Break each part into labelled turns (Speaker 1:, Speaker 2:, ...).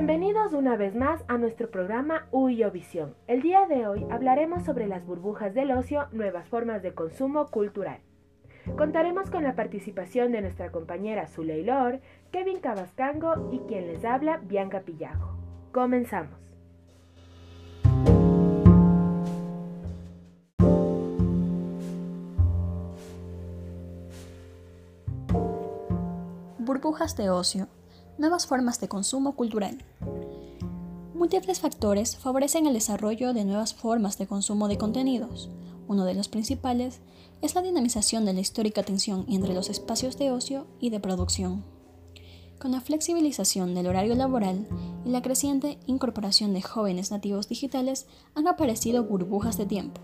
Speaker 1: Bienvenidos una vez más a nuestro programa Huyo Visión. El día de hoy hablaremos sobre las burbujas del ocio, nuevas formas de consumo cultural. Contaremos con la participación de nuestra compañera Zuley Lor, Kevin Cabascango y quien les habla, Bianca Pillajo. Comenzamos.
Speaker 2: Burbujas de ocio, nuevas formas de consumo cultural. Múltiples factores favorecen el desarrollo de nuevas formas de consumo de contenidos. Uno de los principales es la dinamización de la histórica tensión entre los espacios de ocio y de producción. Con la flexibilización del horario laboral y la creciente incorporación de jóvenes nativos digitales han aparecido burbujas de tiempo.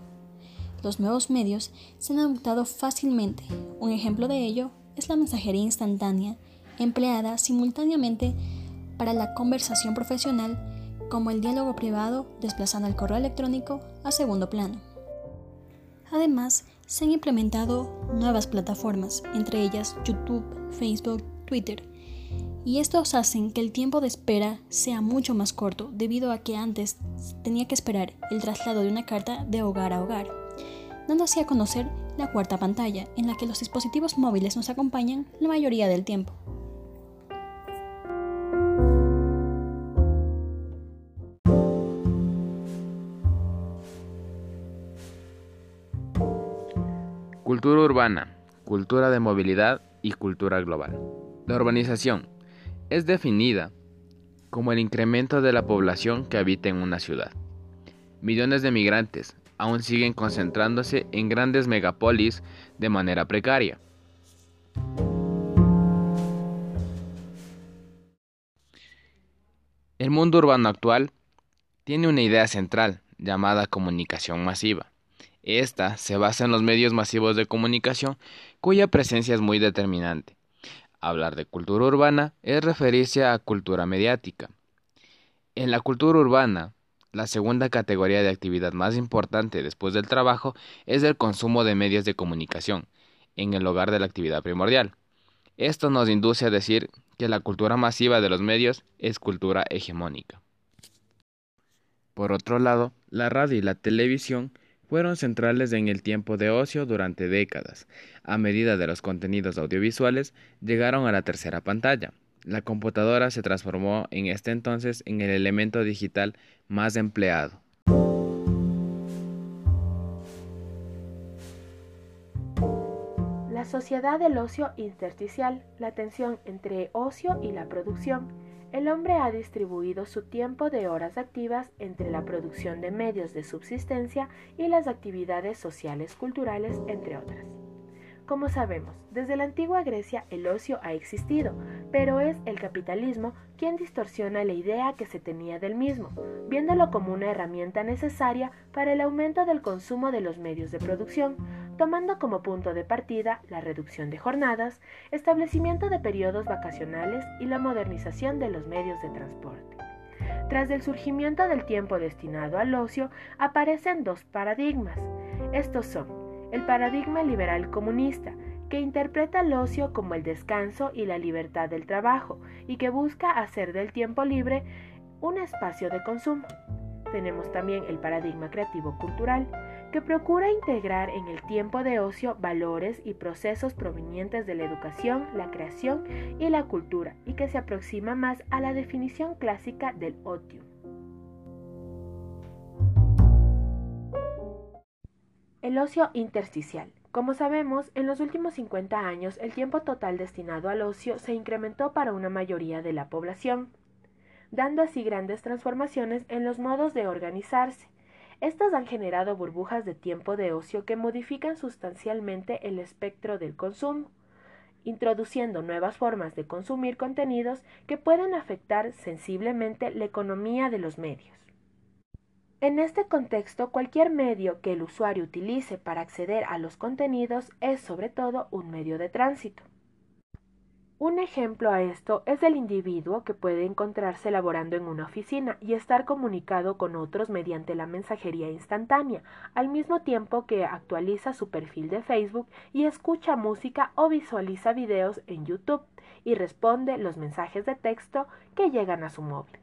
Speaker 2: Los nuevos medios se han adoptado fácilmente. Un ejemplo de ello es la mensajería instantánea empleada simultáneamente para la conversación profesional como el diálogo privado, desplazando el correo electrónico a segundo plano. Además, se han implementado nuevas plataformas, entre ellas YouTube, Facebook, Twitter, y estos hacen que el tiempo de espera sea mucho más corto debido a que antes tenía que esperar el traslado de una carta de hogar a hogar, dando así a conocer la cuarta pantalla en la que los dispositivos móviles nos acompañan la mayoría del tiempo.
Speaker 3: Cultura urbana, cultura de movilidad y cultura global. La urbanización es definida como el incremento de la población que habita en una ciudad. Millones de migrantes aún siguen concentrándose en grandes megapolis de manera precaria. El mundo urbano actual tiene una idea central llamada comunicación masiva esta se basa en los medios masivos de comunicación cuya presencia es muy determinante. Hablar de cultura urbana es referirse a cultura mediática. En la cultura urbana, la segunda categoría de actividad más importante después del trabajo es el consumo de medios de comunicación, en el hogar de la actividad primordial. Esto nos induce a decir que la cultura masiva de los medios es cultura hegemónica. Por otro lado, la radio y la televisión fueron centrales en el tiempo de ocio durante décadas. A medida de los contenidos audiovisuales llegaron a la tercera pantalla. La computadora se transformó en este entonces en el elemento digital más empleado.
Speaker 1: La sociedad del ocio intersticial, la tensión entre ocio y la producción, el hombre ha distribuido su tiempo de horas activas entre la producción de medios de subsistencia y las actividades sociales culturales, entre otras. Como sabemos, desde la antigua Grecia el ocio ha existido, pero es el capitalismo quien distorsiona la idea que se tenía del mismo, viéndolo como una herramienta necesaria para el aumento del consumo de los medios de producción, tomando como punto de partida la reducción de jornadas, establecimiento de periodos vacacionales y la modernización de los medios de transporte. Tras el surgimiento del tiempo destinado al ocio, aparecen dos paradigmas. Estos son el paradigma liberal comunista, que interpreta el ocio como el descanso y la libertad del trabajo, y que busca hacer del tiempo libre un espacio de consumo. Tenemos también el paradigma creativo cultural, procura integrar en el tiempo de ocio valores y procesos provenientes de la educación, la creación y la cultura, y que se aproxima más a la definición clásica del otium. El ocio intersticial. Como sabemos, en los últimos 50 años el tiempo total destinado al ocio se incrementó para una mayoría de la población, dando así grandes transformaciones en los modos de organizarse. Estas han generado burbujas de tiempo de ocio que modifican sustancialmente el espectro del consumo, introduciendo nuevas formas de consumir contenidos que pueden afectar sensiblemente la economía de los medios. En este contexto, cualquier medio que el usuario utilice para acceder a los contenidos es sobre todo un medio de tránsito. Un ejemplo a esto es el individuo que puede encontrarse laborando en una oficina y estar comunicado con otros mediante la mensajería instantánea, al mismo tiempo que actualiza su perfil de Facebook y escucha música o visualiza videos en YouTube y responde los mensajes de texto que llegan a su móvil.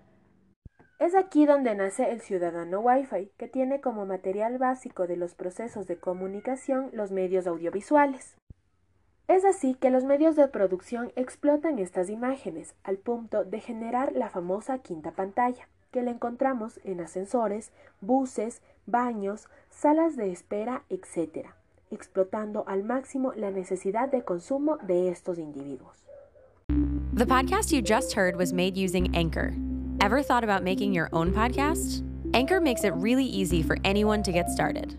Speaker 1: Es aquí donde nace el ciudadano Wi-Fi, que tiene como material básico de los procesos de comunicación los medios audiovisuales. Es así que los medios de producción explotan estas imágenes al punto de generar la famosa quinta pantalla, que la encontramos en ascensores, buses, baños, salas de espera, etc., explotando al máximo la necesidad de consumo de estos individuos.
Speaker 4: The podcast you just heard was made using Anchor. Ever thought about making your own podcast? Anchor makes it really easy for anyone to get started.